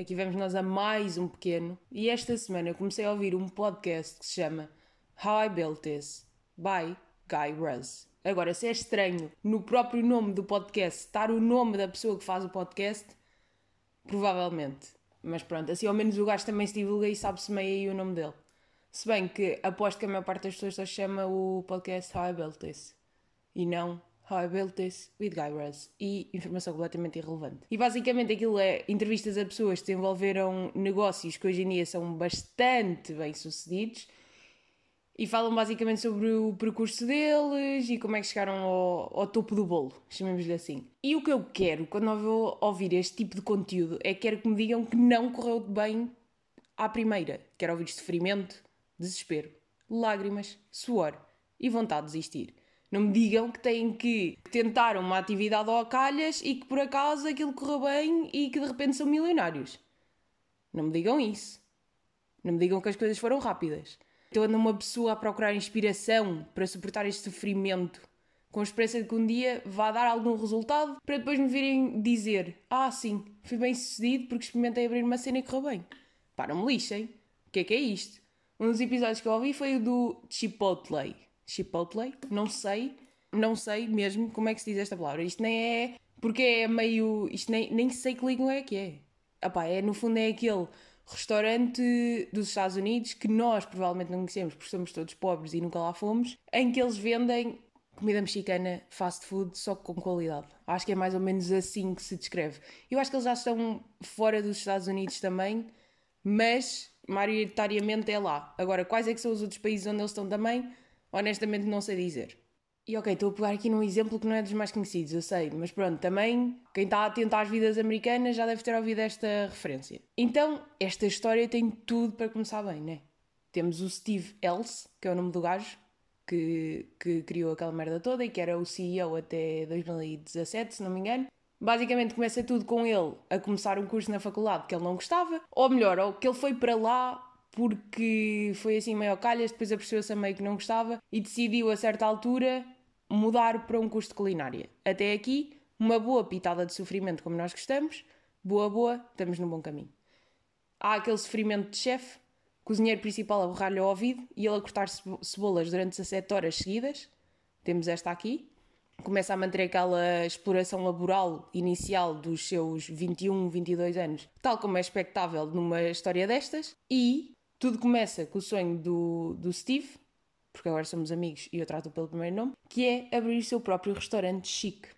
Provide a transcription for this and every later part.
Aqui vamos nós a mais um pequeno. E esta semana eu comecei a ouvir um podcast que se chama How I Built This by Guy Raz. Agora, se é estranho no próprio nome do podcast estar o nome da pessoa que faz o podcast, provavelmente. Mas pronto, assim ao menos o gajo também se divulga e sabe-se meio aí o nome dele. Se bem que aposto que a maior parte das pessoas só chama o podcast How I Built This e não How I Built This with Guy e informação completamente irrelevante. E basicamente aquilo é entrevistas a pessoas que desenvolveram negócios que hoje em dia são bastante bem sucedidos e falam basicamente sobre o percurso deles e como é que chegaram ao, ao topo do bolo, chamemos-lhe assim. E o que eu quero quando eu vou ouvir este tipo de conteúdo é que quero que me digam que não correu bem à primeira. Quero ouvir sofrimento, desespero, lágrimas, suor e vontade de desistir. Não me digam que têm que tentar uma atividade ao calhas e que por acaso aquilo correu bem e que de repente são milionários. Não me digam isso. Não me digam que as coisas foram rápidas. Estou andando uma pessoa a procurar inspiração para suportar este sofrimento, com a esperança de que um dia vá dar algum resultado para depois me virem dizer: Ah, sim, fui bem sucedido porque experimentei abrir uma cena e correu bem. Pá, não me lixem. O que é que é isto? Um dos episódios que eu ouvi foi o do Chipotle Chipotle, não sei, não sei mesmo como é que se diz esta palavra. Isto nem é. Porque é meio. Isto nem, nem sei que língua é que é. Epá, é no fundo é aquele restaurante dos Estados Unidos que nós provavelmente não conhecemos porque somos todos pobres e nunca lá fomos, em que eles vendem comida mexicana fast food só com qualidade. Acho que é mais ou menos assim que se descreve. Eu acho que eles já estão fora dos Estados Unidos também, mas maioritariamente é lá. Agora, quais é que são os outros países onde eles estão também? Honestamente não sei dizer. E ok, estou a pegar aqui num exemplo que não é dos mais conhecidos, eu sei, mas pronto, também quem está atento às vidas americanas já deve ter ouvido esta referência. Então, esta história tem tudo para começar bem, né? Temos o Steve Else, que é o nome do gajo, que, que criou aquela merda toda e que era o CEO até 2017, se não me engano. Basicamente começa tudo com ele a começar um curso na faculdade que ele não gostava, ou melhor, ou que ele foi para lá porque foi assim meio calhas, depois apercebeu-se a meio que não gostava e decidiu a certa altura mudar para um curso de culinária. Até aqui, uma boa pitada de sofrimento como nós gostamos, boa, boa, estamos no bom caminho. Há aquele sofrimento de chefe, cozinheiro principal a borrar-lhe o ouvido e ele a cortar cebolas durante 17 horas seguidas. Temos esta aqui. Começa a manter aquela exploração laboral inicial dos seus 21, 22 anos, tal como é expectável numa história destas. E tudo começa com o sonho do, do Steve, porque agora somos amigos e eu trato pelo primeiro nome, que é abrir seu próprio restaurante chique.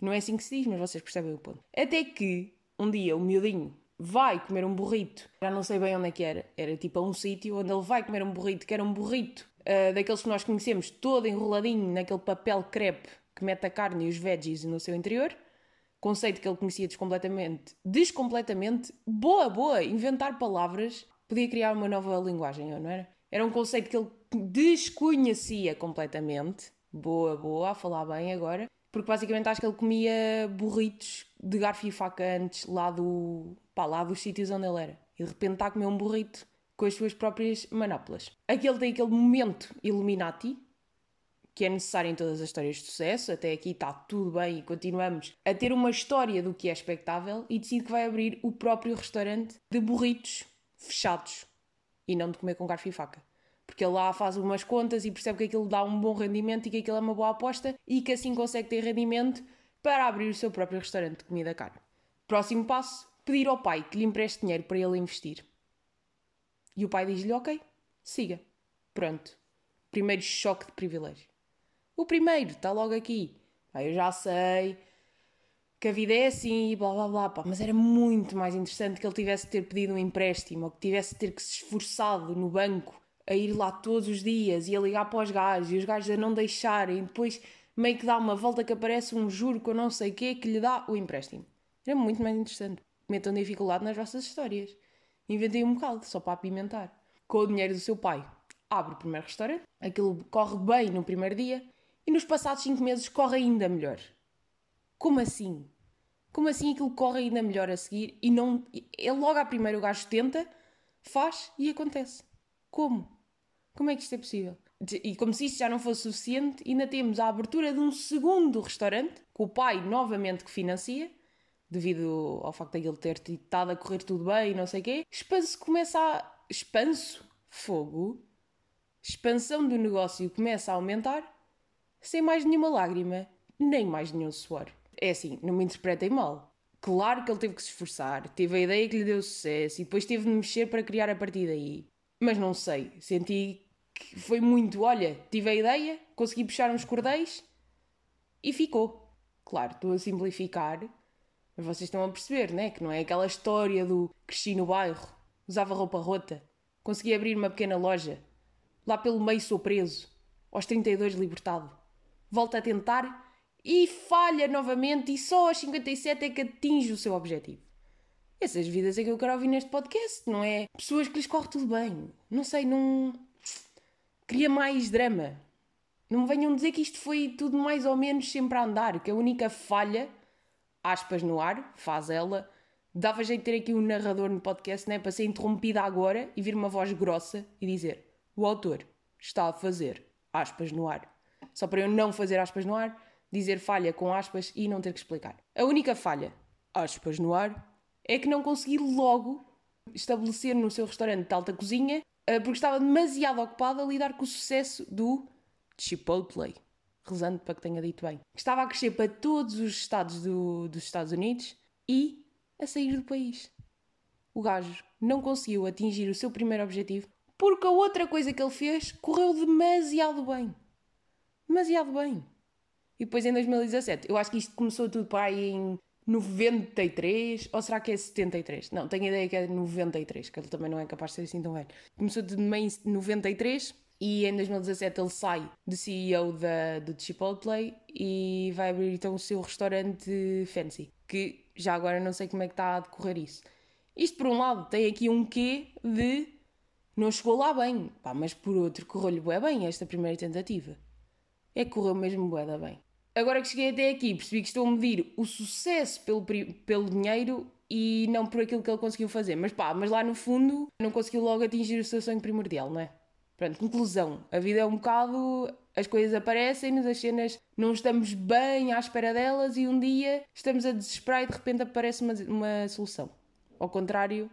Não é assim que se diz, mas vocês percebem o ponto. Até que um dia o miudinho vai comer um burrito, já não sei bem onde é que era, era tipo a um sítio onde ele vai comer um burrito, que era um burrito uh, daqueles que nós conhecemos, todo enroladinho naquele papel crepe que mete a carne e os veggies no seu interior. Conceito que ele conhecia descompletamente. Descompletamente. Boa, boa! Inventar palavras podia criar uma nova linguagem, não era? Era um conceito que ele desconhecia completamente. Boa, boa, a falar bem agora. Porque basicamente acho que ele comia burritos de garfo e faca antes lá, do, pá, lá dos sítios onde ele era. E de repente está a comer um burrito com as suas próprias manápolas. Aquele tem aquele momento Illuminati, que é necessário em todas as histórias de sucesso. Até aqui está tudo bem e continuamos a ter uma história do que é expectável e decide que vai abrir o próprio restaurante de burritos fechados e não de comer com garfo e faca. Porque ele lá faz umas contas e percebe que aquilo dá um bom rendimento e que aquilo é uma boa aposta e que assim consegue ter rendimento para abrir o seu próprio restaurante de comida carne. Próximo passo: pedir ao pai que lhe empreste dinheiro para ele investir. E o pai diz-lhe: Ok, siga. Pronto. Primeiro choque de privilégio. O primeiro está logo aqui. Ah, eu já sei, que a vida é assim e blá blá blá, pá. mas era muito mais interessante que ele tivesse de ter pedido um empréstimo ou que tivesse de ter que se esforçado no banco a ir lá todos os dias e a ligar para os gajos e os gajos a não deixarem e depois meio que dá uma volta que aparece um juro eu não sei quê que lhe dá o empréstimo. Era muito mais interessante. Metam dificuldade nas vossas histórias. Inventei um bocado, só para apimentar. Com o dinheiro do seu pai, abre o primeiro restaurante, aquilo corre bem no primeiro dia e nos passados 5 meses corre ainda melhor. Como assim? Como assim aquilo corre ainda melhor a seguir e não. É logo à primeira o gajo tenta, faz e acontece. Como? Como é que isto é possível? E como se isto já não fosse suficiente, ainda temos a abertura de um segundo restaurante, com o pai novamente que financia, devido ao facto de ele ter estado a correr tudo bem e não sei o quê. Expanso começa a. Expanso? Fogo? Expansão do negócio começa a aumentar sem mais nenhuma lágrima, nem mais nenhum suor. É assim, não me interpretem mal. Claro que ele teve que se esforçar, teve a ideia que lhe deu sucesso e depois teve de mexer para criar a partir daí. Mas não sei, senti que foi muito, olha, tive a ideia, consegui puxar uns cordéis e ficou. Claro, estou a simplificar, mas vocês estão a perceber, né? Que não é aquela história do cresci no bairro, usava roupa rota, consegui abrir uma pequena loja, lá pelo meio sou preso, aos 32 libertado. Volto a tentar e falha novamente e só aos 57 é que atinge o seu objetivo. Essas vidas é que eu quero ouvir neste podcast, não é? Pessoas que lhes corre tudo bem. Não sei, não. Queria mais drama. Não me venham dizer que isto foi tudo mais ou menos sempre a andar, que a única falha, aspas no ar, faz ela, dava jeito de ter aqui um narrador no podcast, né? Para ser interrompida agora e vir uma voz grossa e dizer: O autor está a fazer aspas no ar. Só para eu não fazer aspas no ar, dizer falha com aspas e não ter que explicar. A única falha, aspas no ar, é que não consegui logo estabelecer no seu restaurante de alta cozinha eh, porque estava demasiado ocupado a lidar com o sucesso do Chipotle. Rezando para que tenha dito bem. Estava a crescer para todos os estados do, dos Estados Unidos e a sair do país. O gajo não conseguiu atingir o seu primeiro objetivo porque a outra coisa que ele fez correu demasiado bem. Demasiado bem. E depois em 2017, eu acho que isto começou tudo para aí em 93, ou será que é 73? Não, tenho a ideia que é 93, que ele também não é capaz de ser assim tão velho. Começou de meio 93 e em 2017 ele sai de CEO da, do Chipotle e vai abrir então o seu restaurante fancy, que já agora não sei como é que está a decorrer isso. Isto por um lado tem aqui um quê de não chegou lá bem, pá, mas por outro correu-lhe bem esta primeira tentativa. É que correu mesmo bué bem agora que cheguei até aqui, percebi que estou a medir o sucesso pelo, pelo dinheiro e não por aquilo que ele conseguiu fazer. Mas pá, mas lá no fundo não conseguiu logo atingir o seu sonho primordial, não é? Pronto, conclusão. A vida é um bocado. As coisas aparecem-nos, as cenas não estamos bem à espera delas e um dia estamos a desesperar e de repente aparece uma, uma solução. Ao contrário,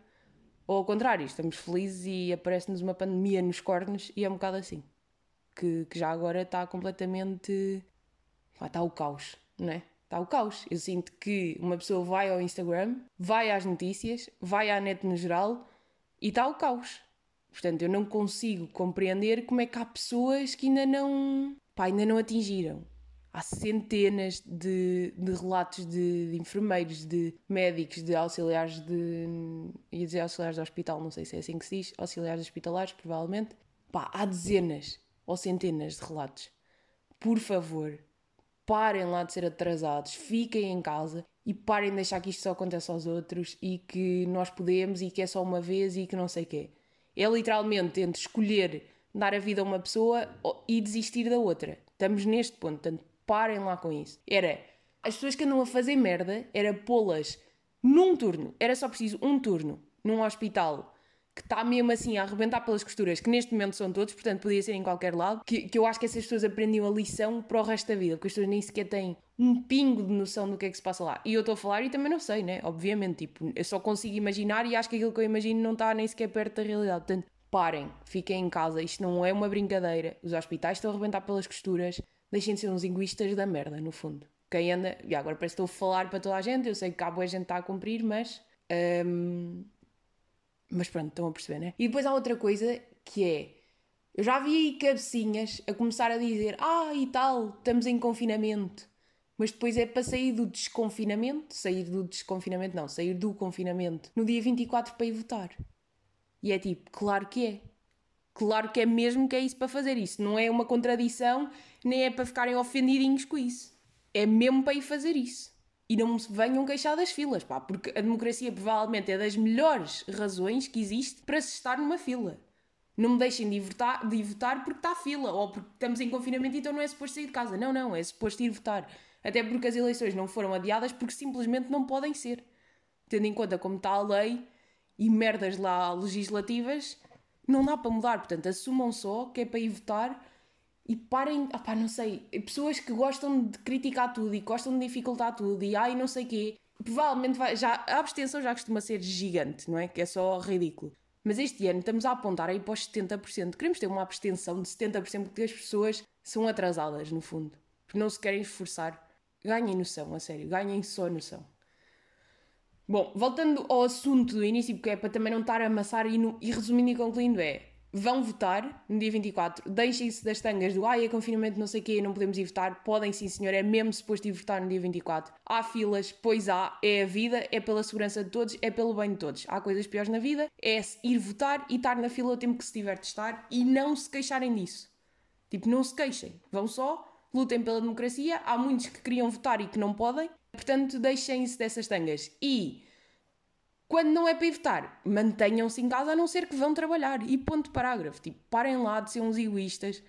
ou ao contrário, estamos felizes e aparece-nos uma pandemia nos cornos e é um bocado assim. Que, que já agora está completamente está o caos, não é? Está o caos. Eu sinto que uma pessoa vai ao Instagram, vai às notícias, vai à net no geral e está o caos. Portanto, eu não consigo compreender como é que há pessoas que ainda não, pá, ainda não atingiram. Há centenas de, de relatos de, de, enfermeiros, de médicos, de auxiliares de. ia dizer auxiliares de hospital, não sei se é assim que se diz, auxiliares hospitalares, provavelmente. Pá, há dezenas ou centenas de relatos. Por favor, parem lá de ser atrasados, fiquem em casa e parem de deixar que isto só aconteça aos outros e que nós podemos e que é só uma vez e que não sei o quê. É literalmente entre escolher dar a vida a uma pessoa e desistir da outra. Estamos neste ponto, portanto, parem lá com isso. Era as pessoas que andam a fazer merda, era pô-las num turno, era só preciso um turno num hospital que está mesmo assim a arrebentar pelas costuras, que neste momento são todos, portanto podia ser em qualquer lado, que, que eu acho que essas pessoas aprendiam a lição para o resto da vida, porque as pessoas nem sequer têm um pingo de noção do que é que se passa lá. E eu estou a falar e também não sei, né? Obviamente, tipo, eu só consigo imaginar e acho que aquilo que eu imagino não está nem sequer perto da realidade. Portanto, parem, fiquem em casa, isto não é uma brincadeira. Os hospitais estão a arrebentar pelas costuras, deixem de ser uns egoístas da merda, no fundo. Quem anda, e agora parece que estou a falar para toda a gente, eu sei que cá boa gente está a cumprir, mas. Hum, mas pronto, estão a perceber, né? E depois há outra coisa que é. Eu já vi aí cabecinhas a começar a dizer: Ah, e tal, estamos em confinamento. Mas depois é para sair do desconfinamento, sair do desconfinamento, não, sair do confinamento no dia 24 para ir votar. E é tipo, claro que é. Claro que é mesmo que é isso para fazer isso. Não é uma contradição, nem é para ficarem ofendidinhos com isso. É mesmo para ir fazer isso e não me venham queixar das filas, pá, porque a democracia provavelmente é das melhores razões que existe para se estar numa fila. Não me deixem de votar, de votar porque está fila, ou porque estamos em confinamento então não é suposto sair de casa. Não, não, é suposto ir votar. Até porque as eleições não foram adiadas porque simplesmente não podem ser. Tendo em conta como está a lei e merdas lá legislativas, não dá para mudar. Portanto, assumam só que é para ir votar e parem, opá, não sei, pessoas que gostam de criticar tudo e gostam de dificultar tudo e ai não sei quê. provavelmente vai, já, a abstenção já costuma ser gigante, não é? Que é só ridículo. Mas este ano estamos a apontar aí para os 70%. Queremos ter uma abstenção de 70% porque as pessoas são atrasadas, no fundo. Porque não se querem esforçar. Ganhem noção, a sério. Ganhem só noção. Bom, voltando ao assunto do início, porque é para também não estar a amassar e, no, e resumindo e concluindo é vão votar no dia 24, deixem-se das tangas do ai, é confinamento, não sei o quê, não podemos ir votar. Podem sim, senhor, é mesmo suposto ir votar no dia 24. Há filas, pois há, é a vida, é pela segurança de todos, é pelo bem de todos. Há coisas piores na vida, é ir votar e estar na fila o tempo que se tiver de estar e não se queixarem disso. Tipo, não se queixem, vão só, lutem pela democracia. Há muitos que queriam votar e que não podem, portanto, deixem-se dessas tangas. E quando não é para evitar, mantenham-se em casa a não ser que vão trabalhar. E ponto parágrafo. Tipo, parem lá de ser uns egoístas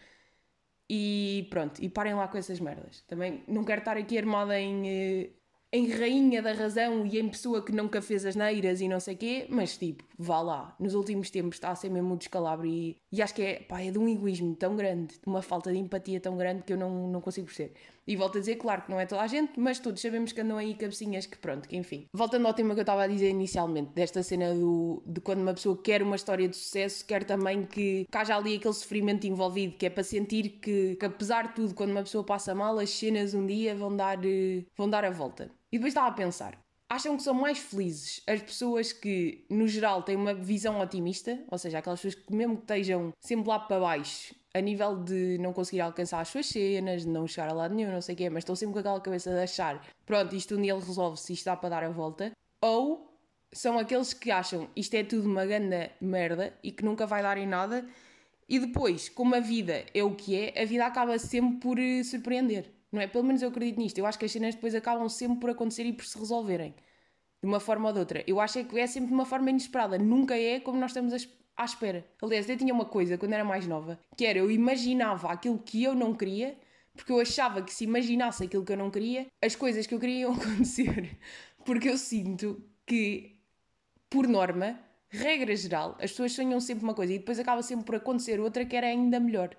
e pronto, e parem lá com essas merdas. Também não quero estar aqui armada em eh, em rainha da razão e em pessoa que nunca fez as neiras e não sei quê, mas tipo, vá lá. Nos últimos tempos está a ser mesmo um descalabro e, e acho que é, pá, é de um egoísmo tão grande, de uma falta de empatia tão grande que eu não, não consigo perceber. E volto a dizer, claro que não é toda a gente, mas todos sabemos que andam aí cabecinhas que pronto, que enfim. Voltando ao tema que eu estava a dizer inicialmente, desta cena do, de quando uma pessoa quer uma história de sucesso, quer também que, que haja ali aquele sofrimento envolvido, que é para sentir que, que apesar de tudo, quando uma pessoa passa mal, as cenas um dia vão dar, eh, vão dar a volta. E depois estava a pensar: acham que são mais felizes as pessoas que, no geral, têm uma visão otimista, ou seja, aquelas pessoas que, mesmo que estejam sempre lá para baixo, a nível de não conseguir alcançar as suas cenas, de não chegar a lado nenhum, não sei o quê, mas estão sempre com aquela cabeça de achar: pronto, isto um dia ele resolve-se, isto dá para dar a volta, ou são aqueles que acham isto é tudo uma grande merda e que nunca vai dar em nada. E depois, como a vida é o que é, a vida acaba sempre por eh, surpreender não é? Pelo menos eu acredito nisto. Eu acho que as cenas depois acabam sempre por acontecer e por se resolverem. De uma forma ou de outra. Eu acho é que é sempre de uma forma inesperada. Nunca é como nós estamos à espera. Aliás, eu tinha uma coisa quando era mais nova, que era eu imaginava aquilo que eu não queria, porque eu achava que se imaginasse aquilo que eu não queria, as coisas que eu queria iam acontecer. Porque eu sinto que, por norma, regra geral, as pessoas sonham sempre uma coisa e depois acaba sempre por acontecer outra que era ainda melhor.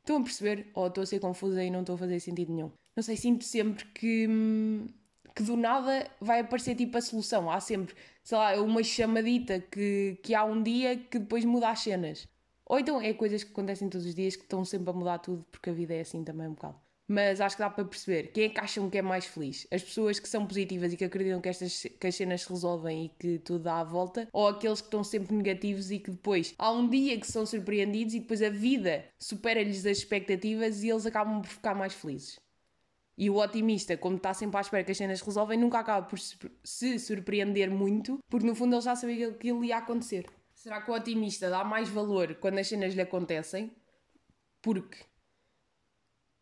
Estão a perceber? Ou estou a ser confusa e não estou a fazer sentido nenhum? Não sei, sinto sempre que, hum, que do nada vai aparecer tipo a solução. Há sempre, sei lá, uma chamadita que, que há um dia que depois muda as cenas. Ou então é coisas que acontecem todos os dias que estão sempre a mudar tudo porque a vida é assim também um bocado mas acho que dá para perceber quem é que acham que é mais feliz. As pessoas que são positivas e que acreditam que, estas, que as cenas se resolvem e que tudo dá a volta, ou aqueles que estão sempre negativos e que depois há um dia que são surpreendidos e depois a vida supera-lhes as expectativas e eles acabam por ficar mais felizes. E o otimista, como está sempre à espera que as cenas resolvem, nunca acaba por se surpreender muito, porque no fundo ele já sabia que aquilo ia acontecer. Será que o otimista dá mais valor quando as cenas lhe acontecem? Porque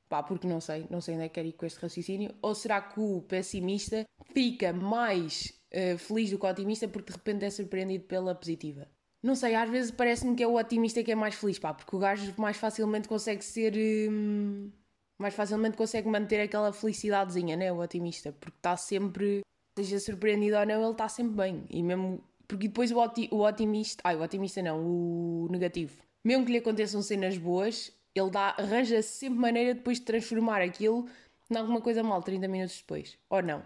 Pá, porque não sei, não sei onde é que quero ir com este raciocínio. Ou será que o pessimista fica mais uh, feliz do que o otimista porque de repente é surpreendido pela positiva? Não sei, às vezes parece-me que é o otimista que é mais feliz, pá, porque o gajo mais facilmente consegue ser. Hum, mais facilmente consegue manter aquela felicidadezinha, né? O otimista, porque está sempre. Seja surpreendido ou não, ele está sempre bem. E mesmo. Porque depois o, oti o otimista. Ai, o otimista não, o negativo. Mesmo que lhe aconteçam cenas boas, ele dá, arranja sempre maneira depois de transformar aquilo em alguma coisa mal 30 minutos depois. Ou não.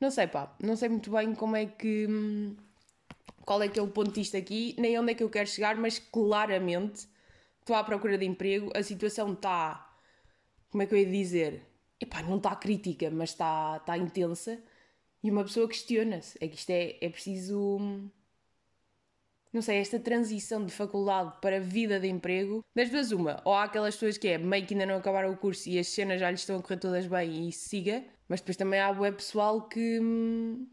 Não sei, pá. Não sei muito bem como é que. Hum, qual é que é o ponto disto aqui, nem onde é que eu quero chegar, mas claramente estou à procura de emprego. A situação está. Como é que eu ia dizer? Epá, não está crítica, mas está, está intensa. E uma pessoa questiona-se. É que isto é, é preciso hum, não sei, esta transição de faculdade para vida de emprego, das duas uma, ou há aquelas pessoas que é meio que ainda não acabaram o curso e as cenas já lhes estão a correr todas bem e siga, mas depois também há web pessoal que, hum,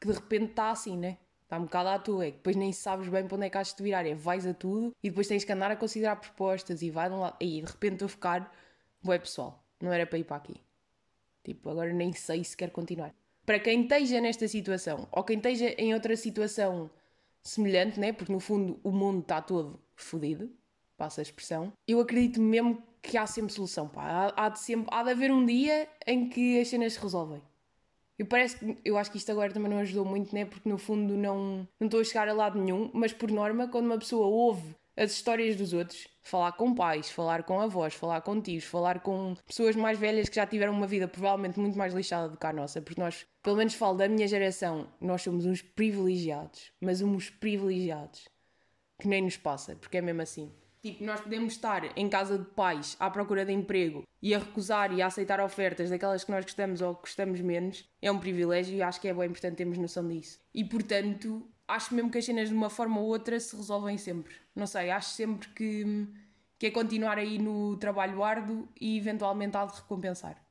que de repente está assim, né? Está um bocado à tua, é que depois nem sabes bem para onde é que has de virar, é vais a tudo e depois tens que andar a considerar propostas e vai de um lado, e de repente estou a ficar web pessoal, não era para ir para aqui. Tipo, agora nem sei se quer continuar. Para quem esteja nesta situação, ou quem esteja em outra situação semelhante, né? Porque no fundo o mundo está todo fodido, passa a expressão. Eu acredito mesmo que há sempre solução, pá. Há, há, de sempre, há de haver um dia em que as cenas se resolvem. Eu, parece eu acho que isto agora também não ajudou muito, né? Porque no fundo não, não estou a chegar a lado nenhum, mas por norma, quando uma pessoa ouve as histórias dos outros, falar com pais, falar com avós, falar com tios, falar com pessoas mais velhas que já tiveram uma vida provavelmente muito mais lixada do que a nossa, porque nós, pelo menos falo da minha geração, nós somos uns privilegiados, mas uns privilegiados que nem nos passa, porque é mesmo assim. Tipo, nós podemos estar em casa de pais à procura de emprego e a recusar e a aceitar ofertas daquelas que nós gostamos ou gostamos menos, é um privilégio e acho que é bem importante termos noção disso. E portanto, acho mesmo que as cenas de uma forma ou outra se resolvem sempre. Não sei, acho sempre que, que é continuar aí no trabalho árduo e eventualmente há de recompensar.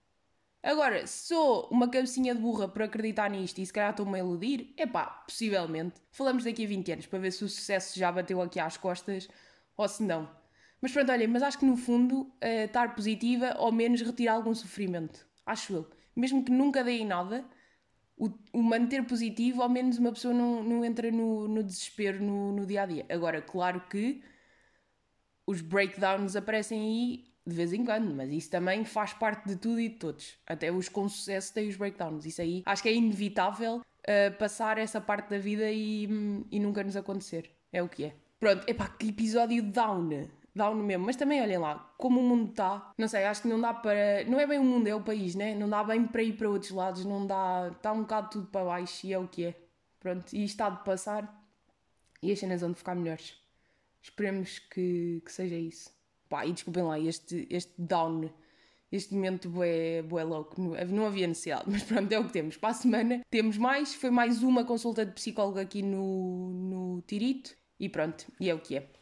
Agora, sou uma cabecinha de burra por acreditar nisto e se calhar estou-me a iludir, epá, possivelmente. Falamos daqui a 20 anos para ver se o sucesso já bateu aqui às costas ou se não. Mas pronto, olha, mas acho que no fundo uh, estar positiva ao menos retira algum sofrimento. Acho eu. Mesmo que nunca dê em nada, o, o, manter positivo, ao menos uma pessoa não, não entra no, no desespero no, no dia a dia. Agora, claro que os breakdowns aparecem aí de vez em quando, mas isso também faz parte de tudo e de todos. Até os com sucesso têm os breakdowns. Isso aí acho que é inevitável uh, passar essa parte da vida e, e nunca nos acontecer. É o que é. Pronto, epá, que episódio down down mesmo. Mas também olhem lá, como o mundo está, não sei, acho que não dá para. Não é bem o mundo, é o país, né? Não dá bem para ir para outros lados, não dá. Está um bocado tudo para baixo e é o que é. Pronto, e está de passar e as cenas vão ficar melhores. Esperemos que, que seja isso. Pá, e desculpem lá, este, este down, este momento bué, bué louco, não, não havia necessidade, mas pronto, é o que temos. Para a semana temos mais, foi mais uma consulta de psicólogo aqui no, no Tirito e pronto, e é o que é.